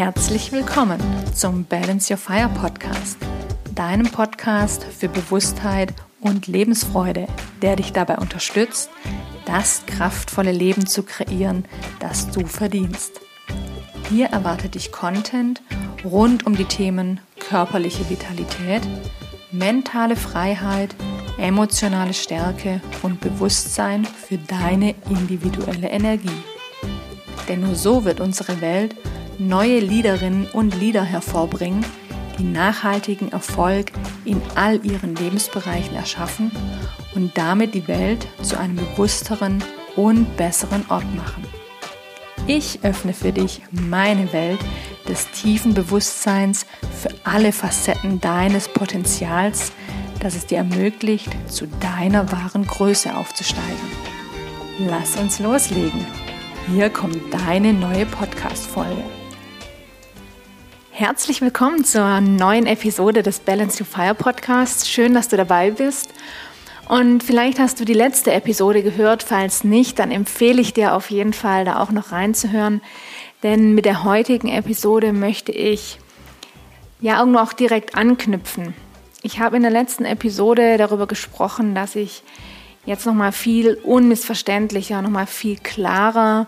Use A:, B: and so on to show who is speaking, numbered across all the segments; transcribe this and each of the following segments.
A: Herzlich willkommen zum Balance Your Fire Podcast, deinem Podcast für Bewusstheit und Lebensfreude, der dich dabei unterstützt, das kraftvolle Leben zu kreieren, das du verdienst. Hier erwartet dich Content rund um die Themen körperliche Vitalität, mentale Freiheit, emotionale Stärke und Bewusstsein für deine individuelle Energie. Denn nur so wird unsere Welt neue Liederinnen und Lieder hervorbringen, die nachhaltigen Erfolg in all ihren Lebensbereichen erschaffen und damit die Welt zu einem bewussteren und besseren Ort machen. Ich öffne für dich meine Welt des tiefen Bewusstseins für alle Facetten deines Potenzials, das es dir ermöglicht, zu deiner wahren Größe aufzusteigen. Lass uns loslegen. Hier kommt deine neue Podcast-Folge. Herzlich willkommen zur neuen Episode des Balance to Fire Podcasts. Schön, dass du dabei bist. Und vielleicht hast du die letzte Episode gehört. Falls nicht, dann empfehle ich dir auf jeden Fall, da auch noch reinzuhören. Denn mit der heutigen Episode möchte ich ja irgendwo auch direkt anknüpfen. Ich habe in der letzten Episode darüber gesprochen, dass ich jetzt nochmal viel unmissverständlicher, nochmal viel klarer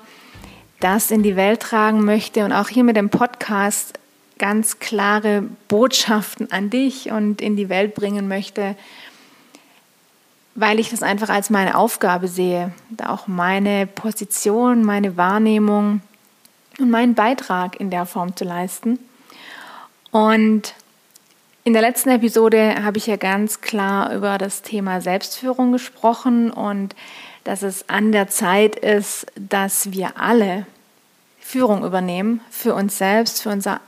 A: das in die Welt tragen möchte und auch hier mit dem Podcast ganz klare Botschaften an dich und in die Welt bringen möchte, weil ich das einfach als meine Aufgabe sehe, da auch meine Position, meine Wahrnehmung und meinen Beitrag in der Form zu leisten. Und in der letzten Episode habe ich ja ganz klar über das Thema Selbstführung gesprochen und dass es an der Zeit ist, dass wir alle Führung übernehmen für uns selbst, für unser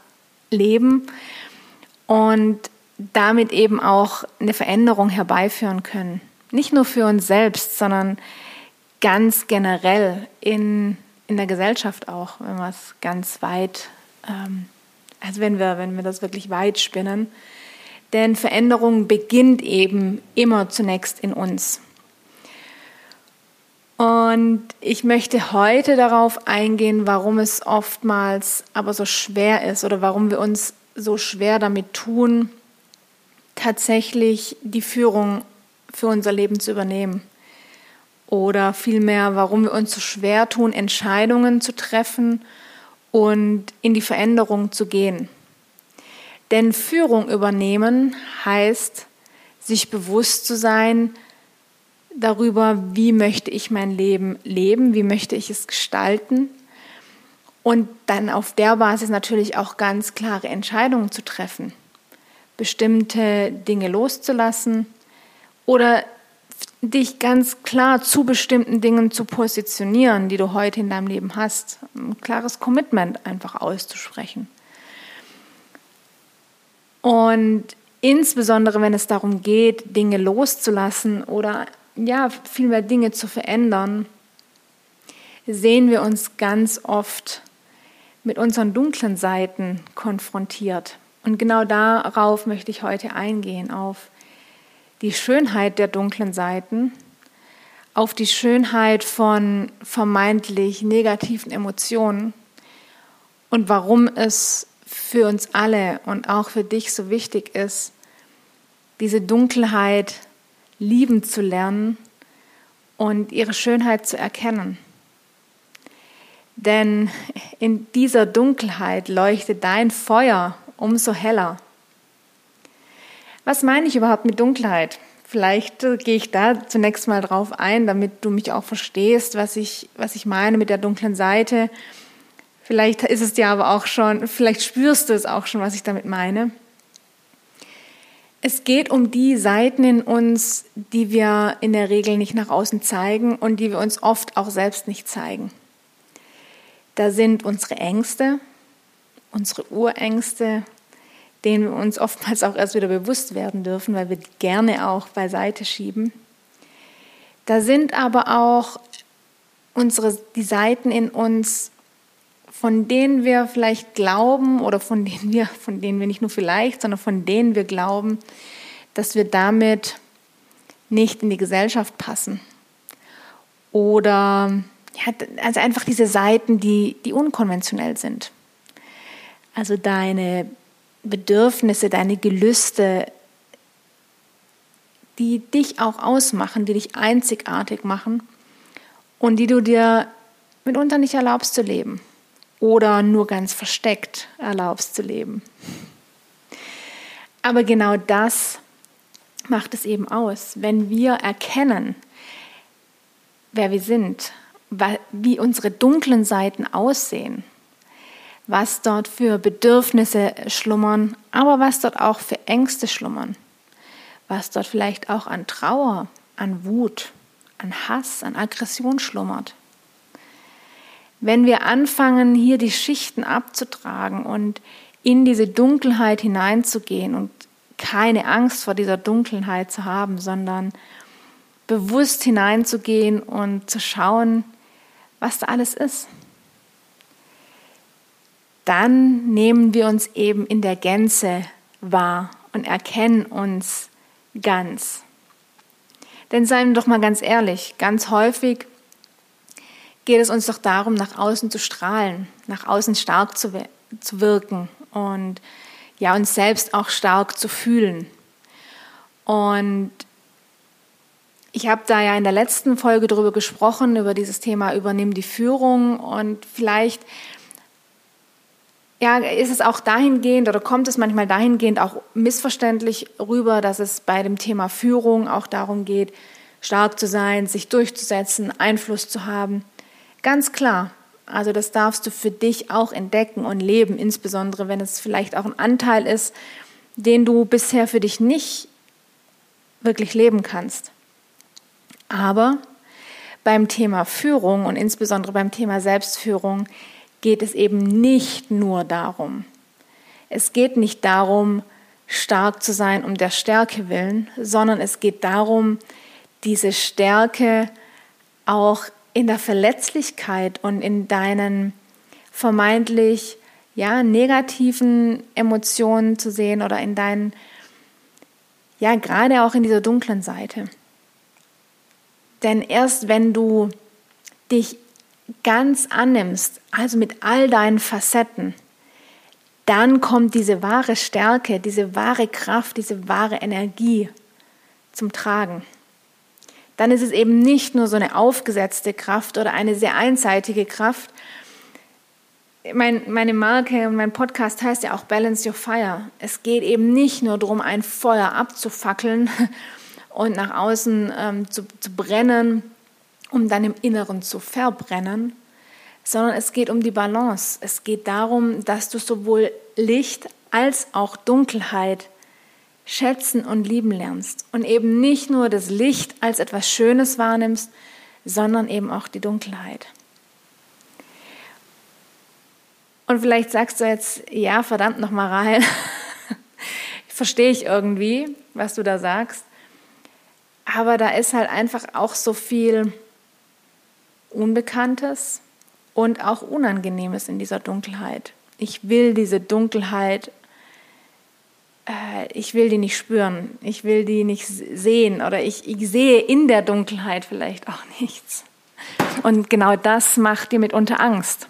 A: Leben und damit eben auch eine Veränderung herbeiführen können. Nicht nur für uns selbst, sondern ganz generell in, in der Gesellschaft auch, wenn wir es ganz weit, ähm, also wenn wir, wenn wir das wirklich weit spinnen. Denn Veränderung beginnt eben immer zunächst in uns. Und ich möchte heute darauf eingehen, warum es oftmals aber so schwer ist oder warum wir uns so schwer damit tun, tatsächlich die Führung für unser Leben zu übernehmen. Oder vielmehr, warum wir uns so schwer tun, Entscheidungen zu treffen und in die Veränderung zu gehen. Denn Führung übernehmen heißt, sich bewusst zu sein, darüber, wie möchte ich mein Leben leben, wie möchte ich es gestalten und dann auf der Basis natürlich auch ganz klare Entscheidungen zu treffen, bestimmte Dinge loszulassen oder dich ganz klar zu bestimmten Dingen zu positionieren, die du heute in deinem Leben hast, ein klares Commitment einfach auszusprechen. Und insbesondere wenn es darum geht, Dinge loszulassen oder ja, viel mehr Dinge zu verändern, sehen wir uns ganz oft mit unseren dunklen Seiten konfrontiert. Und genau darauf möchte ich heute eingehen, auf die Schönheit der dunklen Seiten, auf die Schönheit von vermeintlich negativen Emotionen und warum es für uns alle und auch für dich so wichtig ist, diese Dunkelheit lieben zu lernen und ihre Schönheit zu erkennen. Denn in dieser Dunkelheit leuchtet dein Feuer umso heller. Was meine ich überhaupt mit Dunkelheit? Vielleicht äh, gehe ich da zunächst mal drauf ein, damit du mich auch verstehst, was ich, was ich meine mit der dunklen Seite. Vielleicht ist es dir aber auch schon, vielleicht spürst du es auch schon, was ich damit meine. Es geht um die Seiten in uns, die wir in der Regel nicht nach außen zeigen und die wir uns oft auch selbst nicht zeigen. Da sind unsere Ängste, unsere Urängste, denen wir uns oftmals auch erst wieder bewusst werden dürfen, weil wir die gerne auch beiseite schieben. Da sind aber auch unsere, die Seiten in uns, von denen wir vielleicht glauben oder von denen wir, von denen wir nicht nur vielleicht, sondern von denen wir glauben, dass wir damit nicht in die Gesellschaft passen. Oder ja, also einfach diese Seiten, die, die unkonventionell sind. also deine Bedürfnisse, deine Gelüste, die dich auch ausmachen, die dich einzigartig machen und die du dir mitunter nicht erlaubst zu leben oder nur ganz versteckt erlaubst zu leben. Aber genau das macht es eben aus, wenn wir erkennen, wer wir sind, wie unsere dunklen Seiten aussehen, was dort für Bedürfnisse schlummern, aber was dort auch für Ängste schlummern, was dort vielleicht auch an Trauer, an Wut, an Hass, an Aggression schlummert. Wenn wir anfangen, hier die Schichten abzutragen und in diese Dunkelheit hineinzugehen und keine Angst vor dieser Dunkelheit zu haben, sondern bewusst hineinzugehen und zu schauen, was da alles ist. Dann nehmen wir uns eben in der Gänze wahr und erkennen uns ganz. Denn seien wir doch mal ganz ehrlich, ganz häufig geht es uns doch darum, nach außen zu strahlen, nach außen stark zu, zu wirken und ja, uns selbst auch stark zu fühlen. Und ich habe da ja in der letzten Folge darüber gesprochen, über dieses Thema Übernimm die Führung und vielleicht ja, ist es auch dahingehend oder kommt es manchmal dahingehend auch missverständlich rüber, dass es bei dem Thema Führung auch darum geht, stark zu sein, sich durchzusetzen, Einfluss zu haben. Ganz klar, also das darfst du für dich auch entdecken und leben, insbesondere wenn es vielleicht auch ein Anteil ist, den du bisher für dich nicht wirklich leben kannst. Aber beim Thema Führung und insbesondere beim Thema Selbstführung geht es eben nicht nur darum. Es geht nicht darum, stark zu sein um der Stärke willen, sondern es geht darum, diese Stärke auch in der Verletzlichkeit und in deinen vermeintlich ja, negativen Emotionen zu sehen oder in deinen, ja, gerade auch in dieser dunklen Seite. Denn erst wenn du dich ganz annimmst, also mit all deinen Facetten, dann kommt diese wahre Stärke, diese wahre Kraft, diese wahre Energie zum Tragen dann ist es eben nicht nur so eine aufgesetzte Kraft oder eine sehr einseitige Kraft. Mein, meine Marke und mein Podcast heißt ja auch Balance Your Fire. Es geht eben nicht nur darum, ein Feuer abzufackeln und nach außen ähm, zu, zu brennen, um dann im Inneren zu verbrennen, sondern es geht um die Balance. Es geht darum, dass du sowohl Licht als auch Dunkelheit schätzen und lieben lernst und eben nicht nur das Licht als etwas Schönes wahrnimmst, sondern eben auch die Dunkelheit. Und vielleicht sagst du jetzt, ja, verdammt nochmal rein, verstehe ich irgendwie, was du da sagst, aber da ist halt einfach auch so viel Unbekanntes und auch Unangenehmes in dieser Dunkelheit. Ich will diese Dunkelheit äh, ich will die nicht spüren, ich will die nicht sehen oder ich, ich sehe in der Dunkelheit vielleicht auch nichts. Und genau das macht dir mitunter Angst.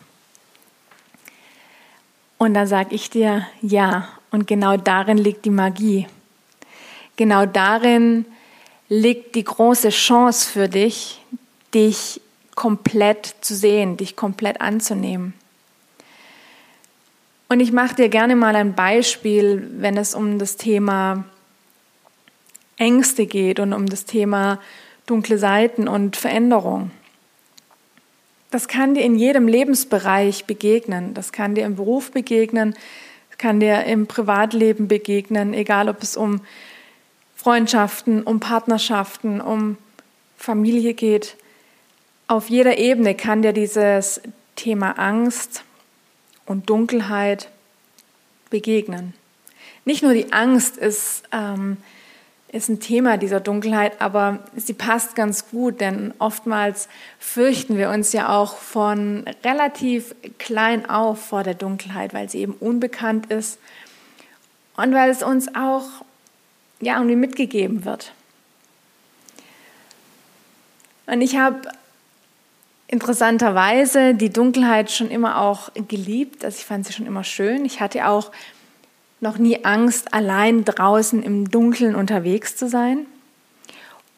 A: Und da sage ich dir, ja, und genau darin liegt die Magie. Genau darin liegt die große Chance für dich, dich komplett zu sehen, dich komplett anzunehmen. Und ich mache dir gerne mal ein Beispiel, wenn es um das Thema Ängste geht und um das Thema dunkle Seiten und Veränderung. Das kann dir in jedem Lebensbereich begegnen. Das kann dir im Beruf begegnen, das kann dir im Privatleben begegnen, egal ob es um Freundschaften, um Partnerschaften, um Familie geht. Auf jeder Ebene kann dir dieses Thema Angst und Dunkelheit begegnen. Nicht nur die Angst ist, ähm, ist ein Thema dieser Dunkelheit, aber sie passt ganz gut, denn oftmals fürchten wir uns ja auch von relativ klein auf vor der Dunkelheit, weil sie eben unbekannt ist und weil es uns auch ja, irgendwie mitgegeben wird. Und ich habe interessanterweise die Dunkelheit schon immer auch geliebt. Also ich fand sie schon immer schön. Ich hatte auch noch nie Angst, allein draußen im Dunkeln unterwegs zu sein.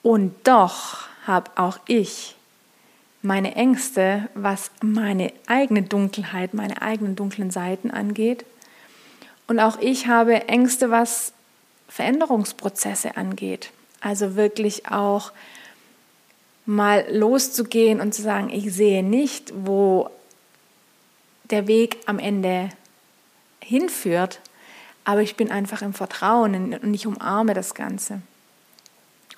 A: Und doch habe auch ich meine Ängste, was meine eigene Dunkelheit, meine eigenen dunklen Seiten angeht. Und auch ich habe Ängste, was Veränderungsprozesse angeht. Also wirklich auch mal loszugehen und zu sagen, ich sehe nicht, wo der Weg am Ende hinführt, aber ich bin einfach im Vertrauen und ich umarme das Ganze.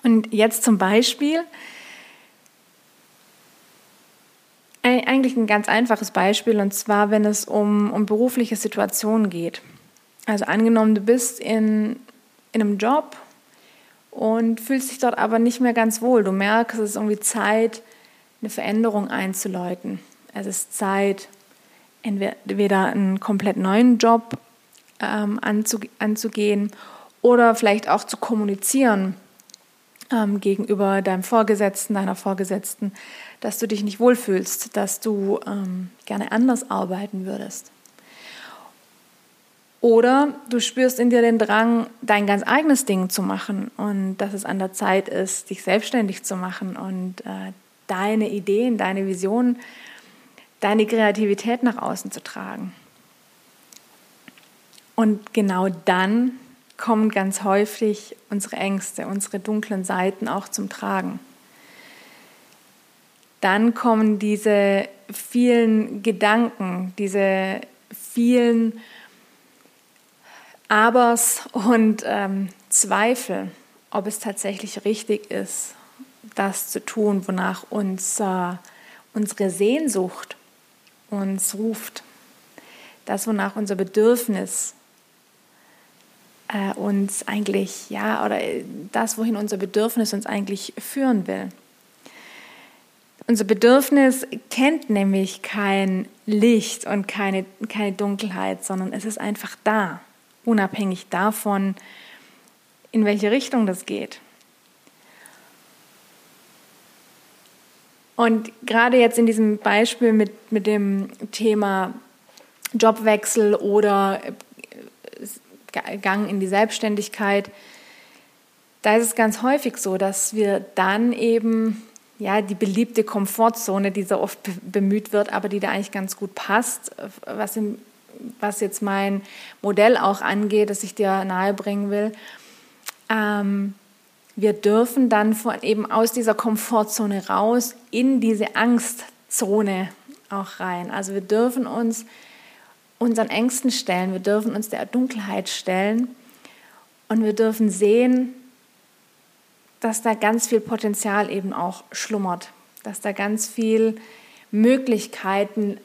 A: Und jetzt zum Beispiel, eigentlich ein ganz einfaches Beispiel, und zwar, wenn es um, um berufliche Situationen geht. Also angenommen, du bist in, in einem Job und fühlst dich dort aber nicht mehr ganz wohl. Du merkst, es ist irgendwie Zeit, eine Veränderung einzuläuten. Es ist Zeit, entweder einen komplett neuen Job ähm, anzugehen oder vielleicht auch zu kommunizieren ähm, gegenüber deinem Vorgesetzten, deiner Vorgesetzten, dass du dich nicht wohlfühlst, dass du ähm, gerne anders arbeiten würdest. Oder du spürst in dir den Drang, dein ganz eigenes Ding zu machen und dass es an der Zeit ist, dich selbstständig zu machen und äh, deine Ideen, deine Visionen, deine Kreativität nach außen zu tragen. Und genau dann kommen ganz häufig unsere Ängste, unsere dunklen Seiten auch zum Tragen. Dann kommen diese vielen Gedanken, diese vielen Abers und ähm, Zweifel, ob es tatsächlich richtig ist, das zu tun, wonach uns äh, unsere Sehnsucht uns ruft, das, wonach unser Bedürfnis äh, uns eigentlich, ja, oder das, wohin unser Bedürfnis uns eigentlich führen will. Unser Bedürfnis kennt nämlich kein Licht und keine, keine Dunkelheit, sondern es ist einfach da unabhängig davon, in welche Richtung das geht. Und gerade jetzt in diesem Beispiel mit, mit dem Thema Jobwechsel oder äh, Gang in die Selbstständigkeit, da ist es ganz häufig so, dass wir dann eben ja die beliebte Komfortzone, die so oft bemüht wird, aber die da eigentlich ganz gut passt, was im was jetzt mein Modell auch angeht, das ich dir nahebringen will. Ähm, wir dürfen dann von eben aus dieser Komfortzone raus in diese Angstzone auch rein. Also wir dürfen uns unseren Ängsten stellen, wir dürfen uns der Dunkelheit stellen und wir dürfen sehen, dass da ganz viel Potenzial eben auch schlummert, dass da ganz viel Möglichkeiten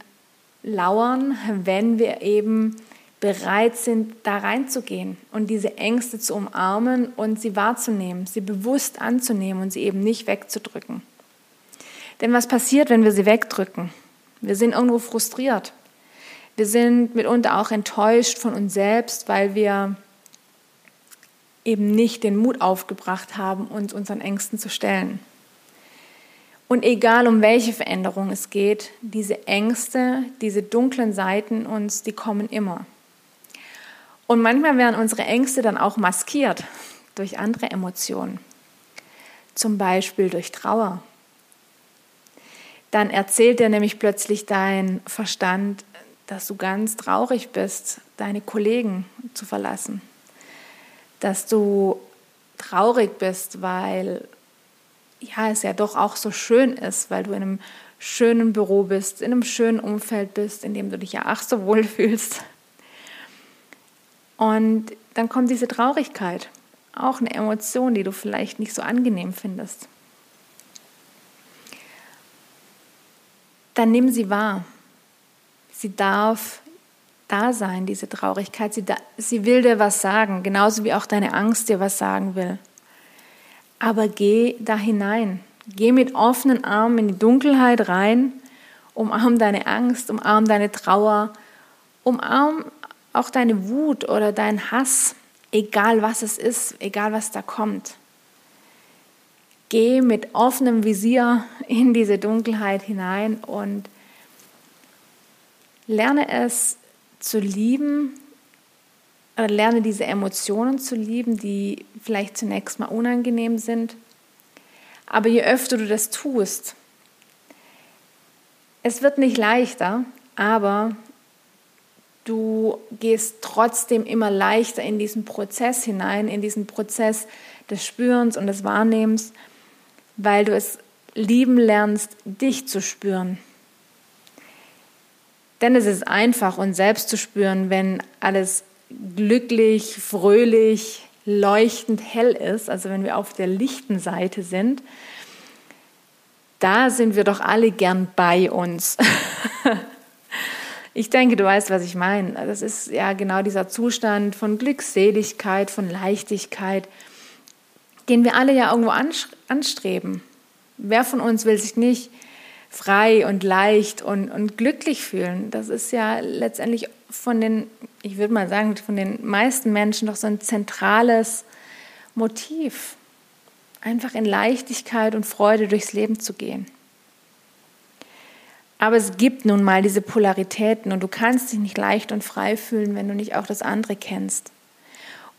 A: lauern, wenn wir eben bereit sind, da reinzugehen und diese Ängste zu umarmen und sie wahrzunehmen, sie bewusst anzunehmen und sie eben nicht wegzudrücken. Denn was passiert, wenn wir sie wegdrücken? Wir sind irgendwo frustriert. Wir sind mitunter auch enttäuscht von uns selbst, weil wir eben nicht den Mut aufgebracht haben, uns unseren Ängsten zu stellen. Und egal um welche Veränderung es geht, diese Ängste, diese dunklen Seiten uns, die kommen immer. Und manchmal werden unsere Ängste dann auch maskiert durch andere Emotionen, zum Beispiel durch Trauer. Dann erzählt dir nämlich plötzlich dein Verstand, dass du ganz traurig bist, deine Kollegen zu verlassen, dass du traurig bist, weil ja, es ja doch auch so schön ist, weil du in einem schönen Büro bist, in einem schönen Umfeld bist, in dem du dich ja ach so wohl fühlst. Und dann kommt diese Traurigkeit, auch eine Emotion, die du vielleicht nicht so angenehm findest. Dann nimm sie wahr. Sie darf da sein, diese Traurigkeit. Sie, da, sie will dir was sagen, genauso wie auch deine Angst dir was sagen will aber geh da hinein. Geh mit offenen Armen in die Dunkelheit rein, umarm deine Angst, umarm deine Trauer, umarm auch deine Wut oder deinen Hass, egal was es ist, egal was da kommt. geh mit offenem Visier in diese Dunkelheit hinein und lerne es zu lieben, lerne diese Emotionen zu lieben, die vielleicht zunächst mal unangenehm sind. Aber je öfter du das tust, es wird nicht leichter, aber du gehst trotzdem immer leichter in diesen Prozess hinein, in diesen Prozess des Spürens und des Wahrnehmens, weil du es lieben lernst, dich zu spüren. Denn es ist einfach, uns selbst zu spüren, wenn alles glücklich, fröhlich, leuchtend hell ist, also wenn wir auf der lichten Seite sind, da sind wir doch alle gern bei uns. ich denke, du weißt, was ich meine. Das ist ja genau dieser Zustand von Glückseligkeit, von Leichtigkeit, den wir alle ja irgendwo anstreben. Wer von uns will sich nicht frei und leicht und, und glücklich fühlen? Das ist ja letztendlich von den, ich würde mal sagen, von den meisten Menschen doch so ein zentrales Motiv, einfach in Leichtigkeit und Freude durchs Leben zu gehen. Aber es gibt nun mal diese Polaritäten und du kannst dich nicht leicht und frei fühlen, wenn du nicht auch das andere kennst.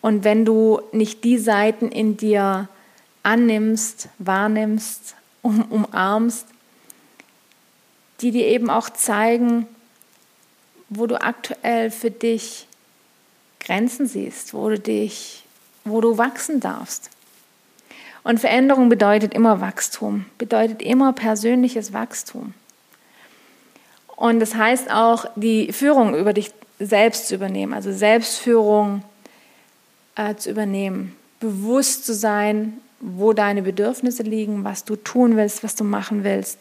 A: Und wenn du nicht die Seiten in dir annimmst, wahrnimmst, um, umarmst, die dir eben auch zeigen, wo du aktuell für dich Grenzen siehst, wo du dich, wo du wachsen darfst. Und Veränderung bedeutet immer Wachstum, bedeutet immer persönliches Wachstum. Und das heißt auch, die Führung über dich selbst zu übernehmen, also Selbstführung äh, zu übernehmen, bewusst zu sein, wo deine Bedürfnisse liegen, was du tun willst, was du machen willst,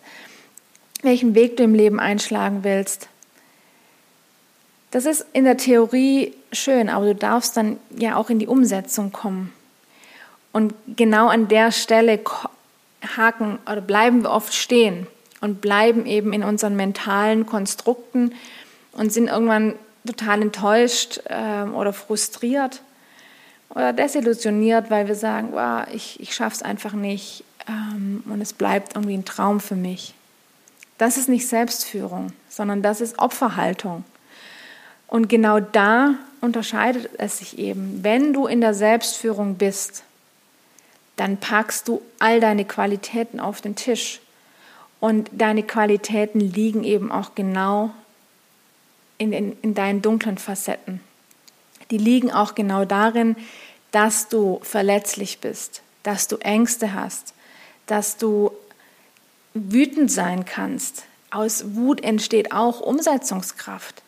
A: welchen Weg du im Leben einschlagen willst. Das ist in der Theorie schön, aber du darfst dann ja auch in die Umsetzung kommen. Und genau an der Stelle haken oder bleiben wir oft stehen und bleiben eben in unseren mentalen Konstrukten und sind irgendwann total enttäuscht äh, oder frustriert oder desillusioniert, weil wir sagen, wow, ich, ich schaffe es einfach nicht ähm, und es bleibt irgendwie ein Traum für mich. Das ist nicht Selbstführung, sondern das ist Opferhaltung. Und genau da unterscheidet es sich eben. Wenn du in der Selbstführung bist, dann packst du all deine Qualitäten auf den Tisch. Und deine Qualitäten liegen eben auch genau in, in, in deinen dunklen Facetten. Die liegen auch genau darin, dass du verletzlich bist, dass du Ängste hast, dass du wütend sein kannst. Aus Wut entsteht auch Umsetzungskraft.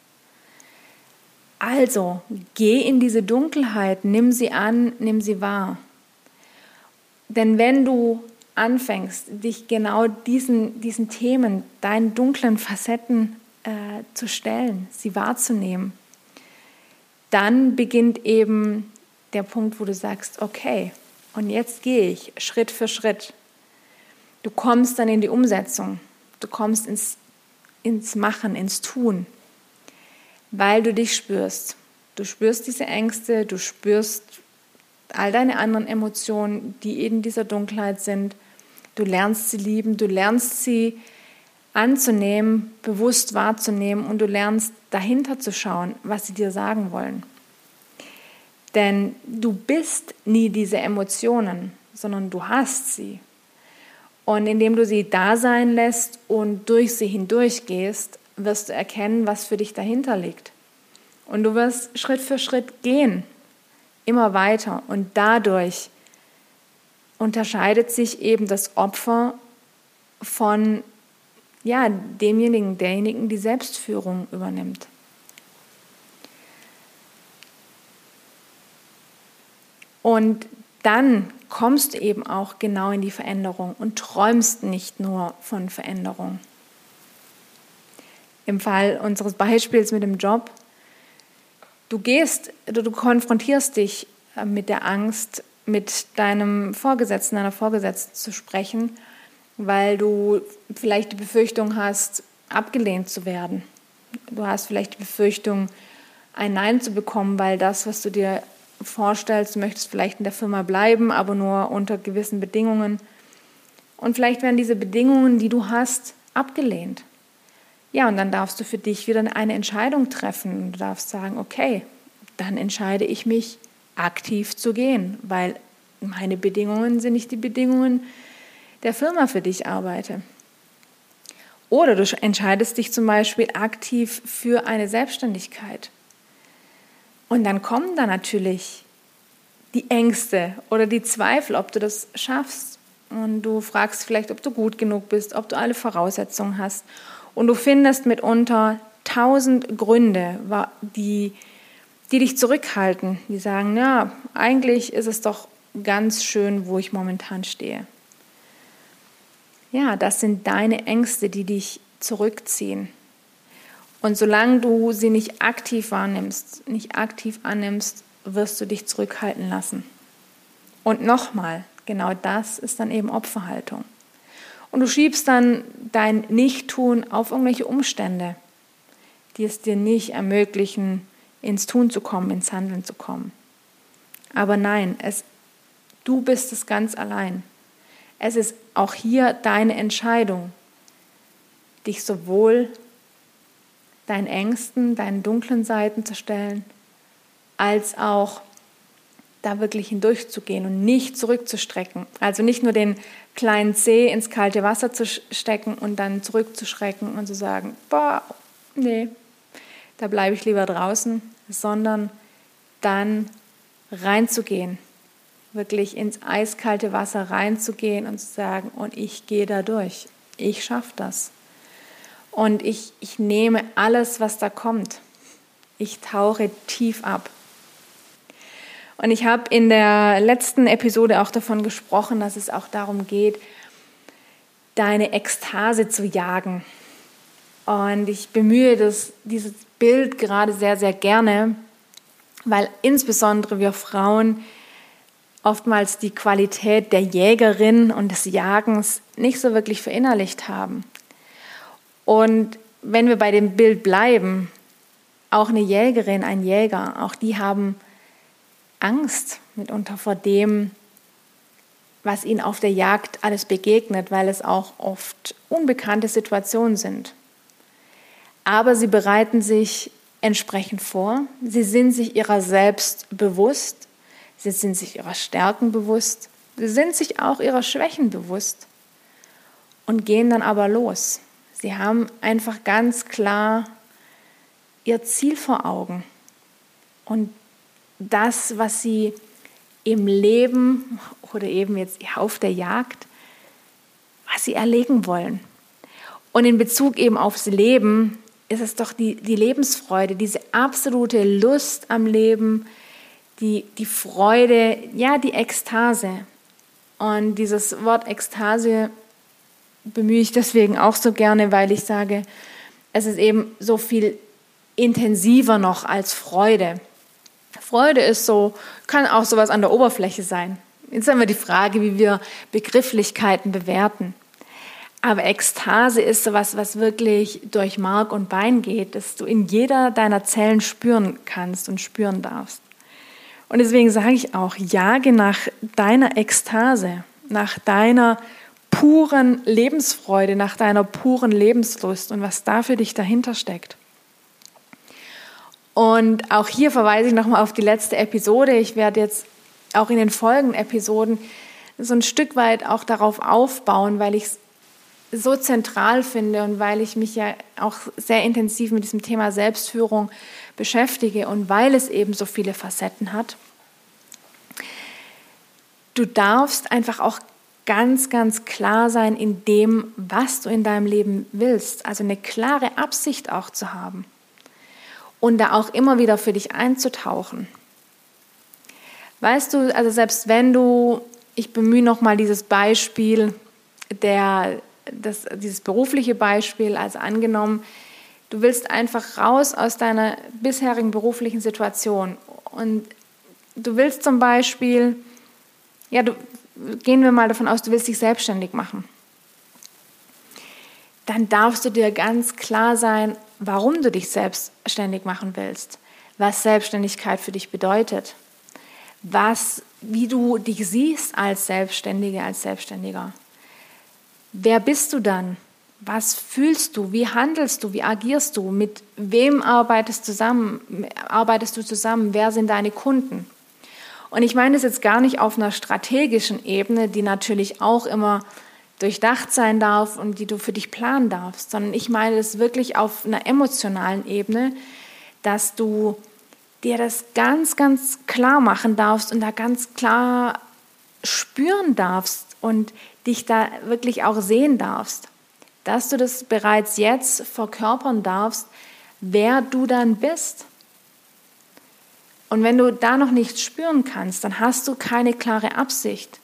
A: Also, geh in diese Dunkelheit, nimm sie an, nimm sie wahr. Denn wenn du anfängst, dich genau diesen, diesen Themen, deinen dunklen Facetten äh, zu stellen, sie wahrzunehmen, dann beginnt eben der Punkt, wo du sagst, okay, und jetzt gehe ich Schritt für Schritt. Du kommst dann in die Umsetzung, du kommst ins, ins Machen, ins Tun weil du dich spürst. Du spürst diese Ängste, du spürst all deine anderen Emotionen, die in dieser Dunkelheit sind. Du lernst sie lieben, du lernst sie anzunehmen, bewusst wahrzunehmen und du lernst dahinter zu schauen, was sie dir sagen wollen. Denn du bist nie diese Emotionen, sondern du hast sie. Und indem du sie da sein lässt und durch sie hindurchgehst, wirst du erkennen, was für dich dahinter liegt. Und du wirst Schritt für Schritt gehen, immer weiter. Und dadurch unterscheidet sich eben das Opfer von ja, demjenigen, derjenigen, die Selbstführung übernimmt. Und dann kommst du eben auch genau in die Veränderung und träumst nicht nur von Veränderung. Im Fall unseres Beispiels mit dem Job, du gehst, du, konfrontierst dich äh, mit der Angst, mit deinem Vorgesetzten, deiner Vorgesetzten zu sprechen, weil du vielleicht die Befürchtung hast, abgelehnt zu werden. Du hast vielleicht die Befürchtung, ein Nein zu bekommen, weil das, was du dir vorstellst, du möchtest vielleicht in der Firma bleiben, aber nur unter gewissen Bedingungen. Und vielleicht werden diese Bedingungen, die du hast, abgelehnt. Ja, und dann darfst du für dich wieder eine Entscheidung treffen. Du darfst sagen, okay, dann entscheide ich mich aktiv zu gehen, weil meine Bedingungen sind nicht die Bedingungen der Firma, für die ich arbeite. Oder du entscheidest dich zum Beispiel aktiv für eine Selbstständigkeit. Und dann kommen da natürlich die Ängste oder die Zweifel, ob du das schaffst. Und du fragst vielleicht, ob du gut genug bist, ob du alle Voraussetzungen hast. Und du findest mitunter tausend Gründe, die, die dich zurückhalten, die sagen, ja, eigentlich ist es doch ganz schön, wo ich momentan stehe. Ja, das sind deine Ängste, die dich zurückziehen. Und solange du sie nicht aktiv wahrnimmst, nicht aktiv annimmst, wirst du dich zurückhalten lassen. Und nochmal, genau das ist dann eben Opferhaltung. Und du schiebst dann dein Nichttun auf irgendwelche Umstände, die es dir nicht ermöglichen, ins Tun zu kommen, ins Handeln zu kommen. Aber nein, es, du bist es ganz allein. Es ist auch hier deine Entscheidung, dich sowohl deinen Ängsten, deinen dunklen Seiten zu stellen, als auch da wirklich hindurchzugehen und nicht zurückzustrecken. Also nicht nur den kleinen Zeh ins kalte Wasser zu stecken und dann zurückzuschrecken und zu sagen, boah, nee, da bleibe ich lieber draußen, sondern dann reinzugehen, wirklich ins eiskalte Wasser reinzugehen und zu sagen, und ich gehe da durch, ich schaffe das. Und ich, ich nehme alles, was da kommt. Ich tauche tief ab. Und ich habe in der letzten Episode auch davon gesprochen, dass es auch darum geht, deine Ekstase zu jagen. Und ich bemühe das, dieses Bild gerade sehr, sehr gerne, weil insbesondere wir Frauen oftmals die Qualität der Jägerin und des Jagens nicht so wirklich verinnerlicht haben. Und wenn wir bei dem Bild bleiben, auch eine Jägerin, ein Jäger, auch die haben Angst mitunter vor dem, was ihnen auf der Jagd alles begegnet, weil es auch oft unbekannte Situationen sind. Aber sie bereiten sich entsprechend vor, sie sind sich ihrer selbst bewusst, sie sind sich ihrer Stärken bewusst, sie sind sich auch ihrer Schwächen bewusst und gehen dann aber los. Sie haben einfach ganz klar ihr Ziel vor Augen. Und das, was sie im Leben oder eben jetzt auf der Jagd, was sie erlegen wollen. Und in Bezug eben aufs Leben ist es doch die, die Lebensfreude, diese absolute Lust am Leben, die, die Freude, ja, die Ekstase. Und dieses Wort Ekstase bemühe ich deswegen auch so gerne, weil ich sage, es ist eben so viel intensiver noch als Freude. Freude ist so, kann auch sowas an der Oberfläche sein. Jetzt haben wir die Frage, wie wir Begrifflichkeiten bewerten. Aber Ekstase ist sowas, was wirklich durch Mark und Bein geht, dass du in jeder deiner Zellen spüren kannst und spüren darfst. Und deswegen sage ich auch, jage nach deiner Ekstase, nach deiner puren Lebensfreude, nach deiner puren Lebenslust und was da für dich dahinter steckt. Und auch hier verweise ich nochmal auf die letzte Episode. Ich werde jetzt auch in den folgenden Episoden so ein Stück weit auch darauf aufbauen, weil ich es so zentral finde und weil ich mich ja auch sehr intensiv mit diesem Thema Selbstführung beschäftige und weil es eben so viele Facetten hat. Du darfst einfach auch ganz, ganz klar sein in dem, was du in deinem Leben willst. Also eine klare Absicht auch zu haben und da auch immer wieder für dich einzutauchen. Weißt du, also selbst wenn du, ich bemühe nochmal dieses Beispiel, der, das, dieses berufliche Beispiel, also angenommen, du willst einfach raus aus deiner bisherigen beruflichen Situation und du willst zum Beispiel, ja, du, gehen wir mal davon aus, du willst dich selbstständig machen. Dann darfst du dir ganz klar sein, warum du dich selbstständig machen willst, was Selbstständigkeit für dich bedeutet, was, wie du dich siehst als Selbstständige, als Selbstständiger, wer bist du dann? Was fühlst du? Wie handelst du? Wie agierst du? Mit wem arbeitest, zusammen, arbeitest du zusammen? Wer sind deine Kunden? Und ich meine es jetzt gar nicht auf einer strategischen Ebene, die natürlich auch immer durchdacht sein darf und die du für dich planen darfst, sondern ich meine es wirklich auf einer emotionalen Ebene, dass du dir das ganz, ganz klar machen darfst und da ganz klar spüren darfst und dich da wirklich auch sehen darfst, dass du das bereits jetzt verkörpern darfst, wer du dann bist. Und wenn du da noch nichts spüren kannst, dann hast du keine klare Absicht.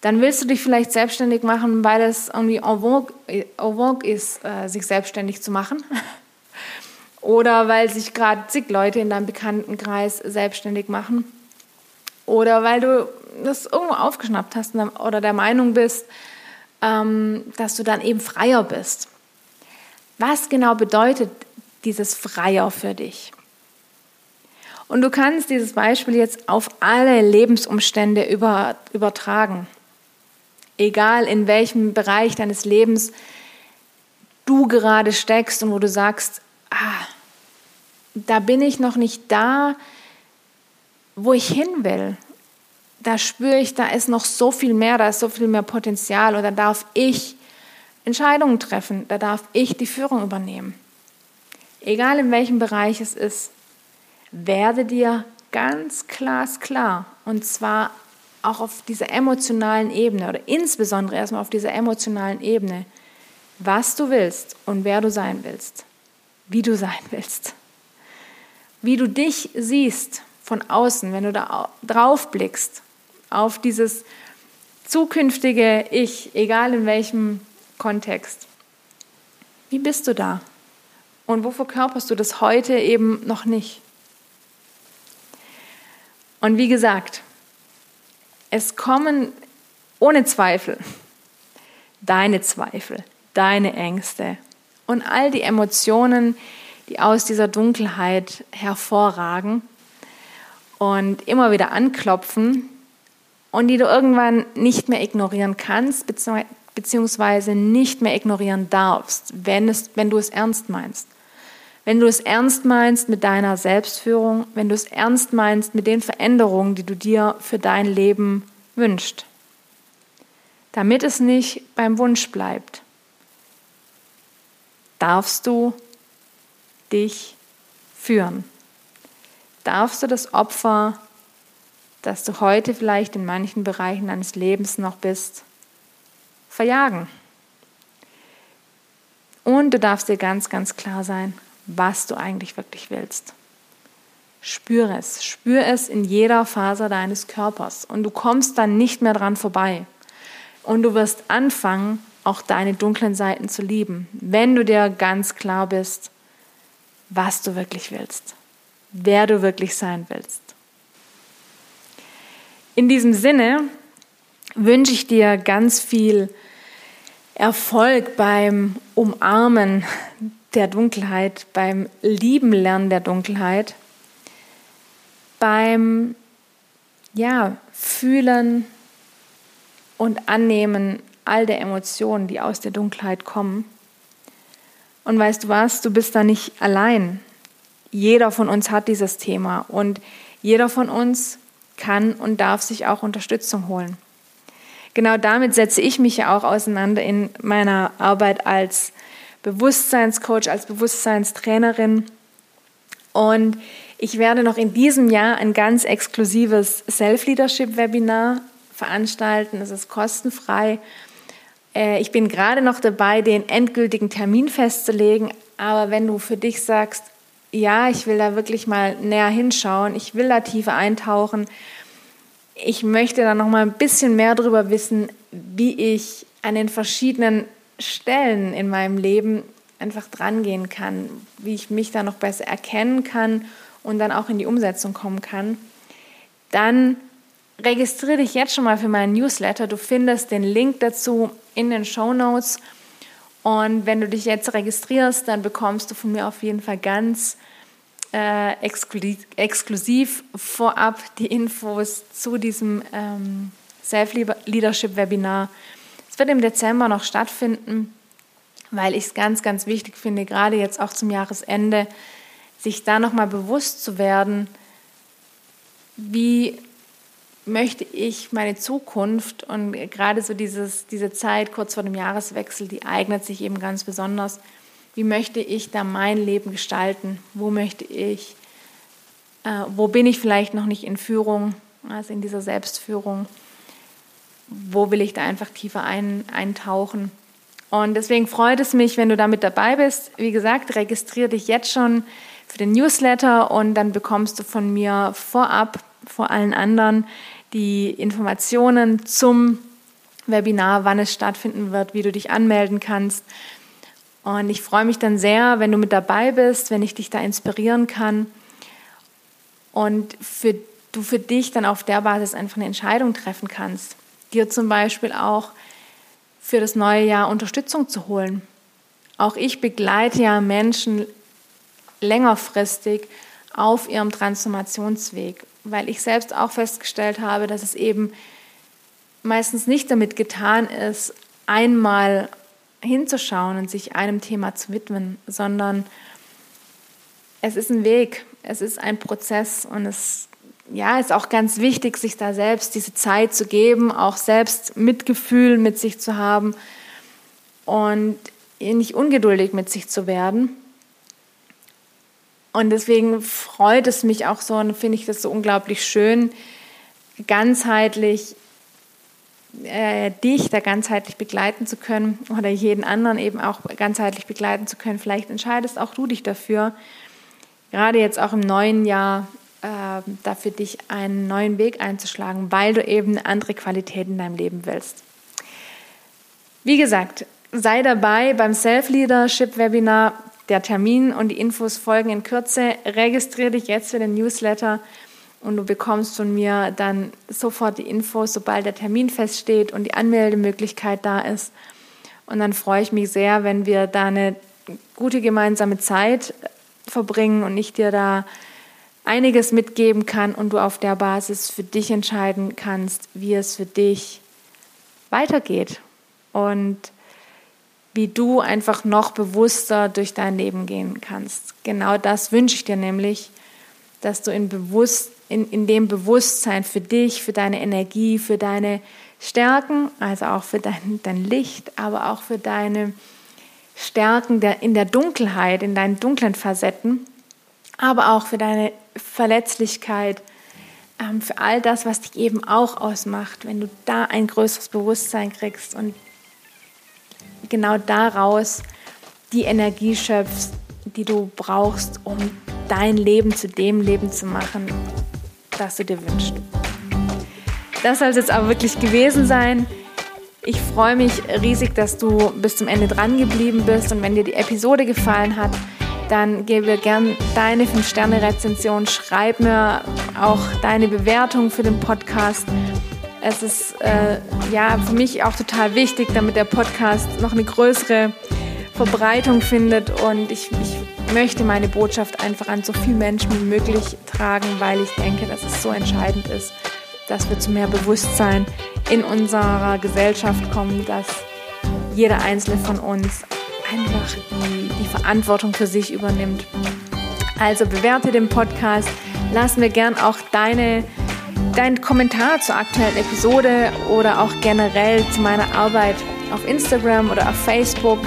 A: Dann willst du dich vielleicht selbstständig machen, weil es irgendwie en vogue, en vogue ist, äh, sich selbstständig zu machen. Oder weil sich gerade zig Leute in deinem Bekanntenkreis selbstständig machen. Oder weil du das irgendwo aufgeschnappt hast oder der Meinung bist, ähm, dass du dann eben freier bist. Was genau bedeutet dieses Freier für dich? Und du kannst dieses Beispiel jetzt auf alle Lebensumstände über, übertragen. Egal in welchem Bereich deines Lebens du gerade steckst und wo du sagst, ah, da bin ich noch nicht da, wo ich hin will. Da spüre ich, da ist noch so viel mehr, da ist so viel mehr Potenzial und da darf ich Entscheidungen treffen, da darf ich die Führung übernehmen. Egal in welchem Bereich es ist, werde dir ganz glasklar und zwar auch auf dieser emotionalen Ebene oder insbesondere erstmal auf dieser emotionalen Ebene, was du willst und wer du sein willst, wie du sein willst wie du dich siehst von außen, wenn du da drauf blickst, auf dieses zukünftige Ich, egal in welchem Kontext. Wie bist du da? Und wo verkörperst du das heute eben noch nicht? Und wie gesagt, es kommen ohne Zweifel deine Zweifel, deine Ängste und all die Emotionen, die aus dieser Dunkelheit hervorragen und immer wieder anklopfen und die du irgendwann nicht mehr ignorieren kannst, beziehungsweise nicht mehr ignorieren darfst, wenn, es, wenn du es ernst meinst. Wenn du es ernst meinst mit deiner Selbstführung, wenn du es ernst meinst mit den Veränderungen, die du dir für dein Leben wünschst. Damit es nicht beim Wunsch bleibt, darfst du dich führen? Darfst du das Opfer, das du heute vielleicht in manchen Bereichen deines Lebens noch bist, verjagen? Und du darfst dir ganz, ganz klar sein, was du eigentlich wirklich willst. Spüre es, spüre es in jeder Faser deines Körpers und du kommst dann nicht mehr dran vorbei. Und du wirst anfangen, auch deine dunklen Seiten zu lieben, wenn du dir ganz klar bist, was du wirklich willst, wer du wirklich sein willst. In diesem Sinne wünsche ich dir ganz viel Erfolg beim Umarmen der Dunkelheit, beim Lieben lernen der Dunkelheit, beim ja, Fühlen und Annehmen all der Emotionen, die aus der Dunkelheit kommen. Und weißt du was, du bist da nicht allein. Jeder von uns hat dieses Thema und jeder von uns kann und darf sich auch Unterstützung holen. Genau damit setze ich mich ja auch auseinander in meiner Arbeit als Bewusstseinscoach, als Bewusstseinstrainerin. Und ich werde noch in diesem Jahr ein ganz exklusives Self-Leadership-Webinar veranstalten. Es ist kostenfrei äh, ich bin gerade noch dabei, den endgültigen Termin festzulegen. Aber wenn du für dich sagst, ja, ich will da wirklich mal näher hinschauen, ich will da tiefer eintauchen, ich möchte da noch mal ein bisschen mehr darüber wissen, wie ich an den verschiedenen Stellen in meinem Leben einfach drangehen kann, wie ich mich da noch besser erkennen kann und dann auch in die Umsetzung kommen kann, dann registriere dich jetzt schon mal für meinen Newsletter. Du findest den Link dazu in den Show Notes. Und wenn du dich jetzt registrierst, dann bekommst du von mir auf jeden Fall ganz äh, exklusiv, exklusiv, vorab die Infos zu diesem ähm, Self-Leadership-Webinar. Wird im Dezember noch stattfinden, weil ich es ganz, ganz wichtig finde, gerade jetzt auch zum Jahresende, sich da nochmal bewusst zu werden, wie möchte ich meine Zukunft und gerade so dieses, diese Zeit kurz vor dem Jahreswechsel, die eignet sich eben ganz besonders. Wie möchte ich da mein Leben gestalten? Wo möchte ich, äh, wo bin ich vielleicht noch nicht in Führung, also in dieser Selbstführung? Wo will ich da einfach tiefer ein, eintauchen? Und deswegen freut es mich, wenn du damit dabei bist. Wie gesagt, registriere dich jetzt schon für den Newsletter und dann bekommst du von mir vorab, vor allen anderen, die Informationen zum Webinar, wann es stattfinden wird, wie du dich anmelden kannst. Und ich freue mich dann sehr, wenn du mit dabei bist, wenn ich dich da inspirieren kann und für, du für dich dann auf der Basis einfach eine Entscheidung treffen kannst. Dir zum Beispiel auch für das neue Jahr Unterstützung zu holen. Auch ich begleite ja Menschen längerfristig auf ihrem Transformationsweg, weil ich selbst auch festgestellt habe, dass es eben meistens nicht damit getan ist, einmal hinzuschauen und sich einem Thema zu widmen, sondern es ist ein Weg, es ist ein Prozess und es ja, ist auch ganz wichtig, sich da selbst diese Zeit zu geben, auch selbst Mitgefühl mit sich zu haben und nicht ungeduldig mit sich zu werden. Und deswegen freut es mich auch so und finde ich das so unglaublich schön, ganzheitlich äh, dich da ganzheitlich begleiten zu können oder jeden anderen eben auch ganzheitlich begleiten zu können. Vielleicht entscheidest auch du dich dafür, gerade jetzt auch im neuen Jahr da für dich einen neuen Weg einzuschlagen, weil du eben eine andere Qualität in deinem Leben willst. Wie gesagt, sei dabei beim Self-Leadership-Webinar der Termin und die Infos folgen in Kürze. Registriere dich jetzt für den Newsletter und du bekommst von mir dann sofort die Infos, sobald der Termin feststeht und die Anmeldemöglichkeit da ist. Und dann freue ich mich sehr, wenn wir da eine gute gemeinsame Zeit verbringen und ich dir da einiges mitgeben kann und du auf der Basis für dich entscheiden kannst, wie es für dich weitergeht. Und wie du einfach noch bewusster durch dein Leben gehen kannst. Genau das wünsche ich dir nämlich, dass du in, bewusst, in, in dem Bewusstsein für dich, für deine Energie, für deine Stärken, also auch für dein, dein Licht, aber auch für deine Stärken der, in der Dunkelheit, in deinen dunklen Facetten, aber auch für deine Verletzlichkeit, ähm, für all das, was dich eben auch ausmacht, wenn du da ein größeres Bewusstsein kriegst und genau daraus die Energie schöpfst, die du brauchst, um dein Leben zu dem Leben zu machen, das du dir wünschst. Das soll es jetzt aber wirklich gewesen sein. Ich freue mich riesig, dass du bis zum Ende dran geblieben bist und wenn dir die Episode gefallen hat, dann gebe gern deine 5-Sterne-Rezension, schreib mir auch deine Bewertung für den Podcast. Es ist äh, ja für mich auch total wichtig, damit der Podcast noch eine größere Verbreitung findet. Und ich, ich möchte meine Botschaft einfach an so viele Menschen wie möglich tragen, weil ich denke, dass es so entscheidend ist, dass wir zu mehr Bewusstsein in unserer Gesellschaft kommen, dass jeder einzelne von uns einfach die, die Verantwortung für sich übernimmt. Also bewerte den Podcast, lass mir gern auch deine deinen Kommentar zur aktuellen Episode oder auch generell zu meiner Arbeit auf Instagram oder auf Facebook.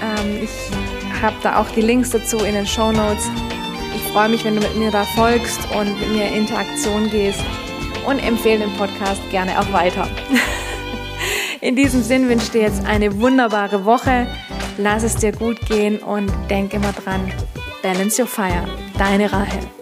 A: Ähm, ich habe da auch die Links dazu in den Show Notes. Ich freue mich, wenn du mit mir da folgst und mit mir in Interaktion gehst und empfehle den Podcast gerne auch weiter. In diesem Sinn wünsche ich dir jetzt eine wunderbare Woche. Lass es dir gut gehen und denk immer dran, balance your fire. Deine Rahel.